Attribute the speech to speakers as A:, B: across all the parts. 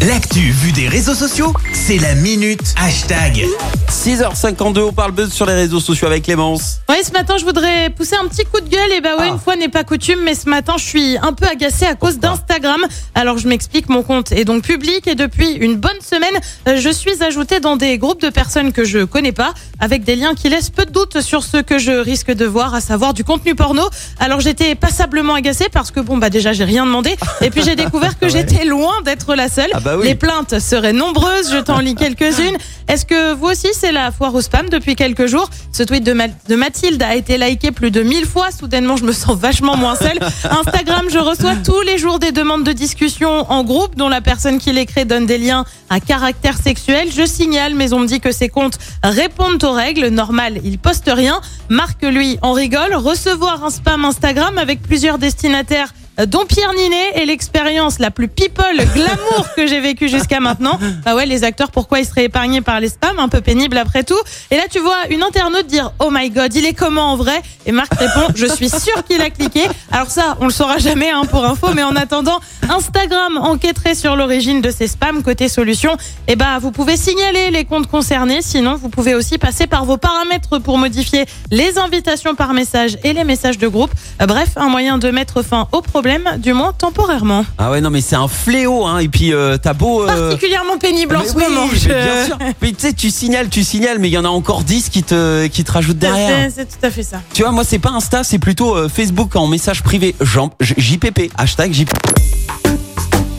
A: L'actu vue des réseaux sociaux, c'est la minute hashtag.
B: 6h52, on parle buzz sur les réseaux sociaux avec Clémence.
C: Oui, ce matin, je voudrais pousser un petit coup de gueule. Et bah ouais,
B: Ah.
C: une fois n'est pas coutume, mais ce matin, je suis un peu agacée à cause d'Instagram. Alors, je m'explique, mon compte est donc public et depuis une bonne semaine, euh, je suis ajoutée dans des groupes de personnes que je connais pas, avec des liens qui laissent peu de doute sur ce que je risque de voir, à savoir du contenu porno. Alors, j'étais passablement agacée parce que bon, bah déjà, j'ai rien demandé. Et puis, j'ai découvert que j'étais loin d'être la seule.
B: Ah bah oui.
C: Les plaintes seraient nombreuses. Je t'en lis quelques-unes. Est-ce que vous aussi, c'est la foire au spam depuis quelques jours Ce tweet de, Ma- de Mathilde a été liké plus de 1000 fois. Soudainement, je me sens vachement moins seule. Instagram, je reçois tous les jours des demandes de discussion en groupe dont la personne qui les crée donne des liens à caractère sexuel. Je signale, mais on me dit que ces comptes répondent aux règles. Normal, ils postent rien. Marc, lui, en rigole. Recevoir un spam Instagram avec plusieurs destinataires dont Pierre Ninet est l'expérience la plus people glamour que j'ai vécue jusqu'à maintenant. Bah ouais, les acteurs, pourquoi ils seraient épargnés par les spams Un peu pénible après tout. Et là, tu vois une internaute dire Oh my god, il est comment en vrai? Et Marc répond Je suis sûr qu'il a cliqué. Alors ça, on le saura jamais hein, pour info, mais en attendant, Instagram enquêterait sur l'origine de ces spams. Côté solution, et bah vous pouvez signaler les comptes concernés. Sinon, vous pouvez aussi passer par vos paramètres pour modifier les invitations par message et les messages de groupe. Euh, Bref, un moyen de mettre fin au problème, du moins temporairement.
B: Ah ouais, non, mais c'est un fléau, hein. Et puis, euh, t'as beau. euh,
C: Particulièrement pénible en
B: mais
C: ce
B: oui,
C: moment.
B: mais
C: Je-
B: bien sûr. Mais tu sais, tu signales, tu signales, mais il y en a encore 10 qui te, qui te rajoutent
C: C'est
B: derrière.
C: c'est tout à fait ça.
B: Tu vois, moi, c'est pas Insta, c'est plutôt euh, Facebook en message privé. Jean- J- JPP, hashtag JPP.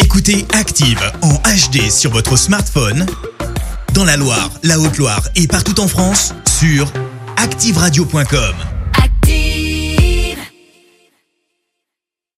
A: Écoutez Active en HD sur votre smartphone, dans la Loire, la Haute-Loire et partout en France, sur activeradio.com.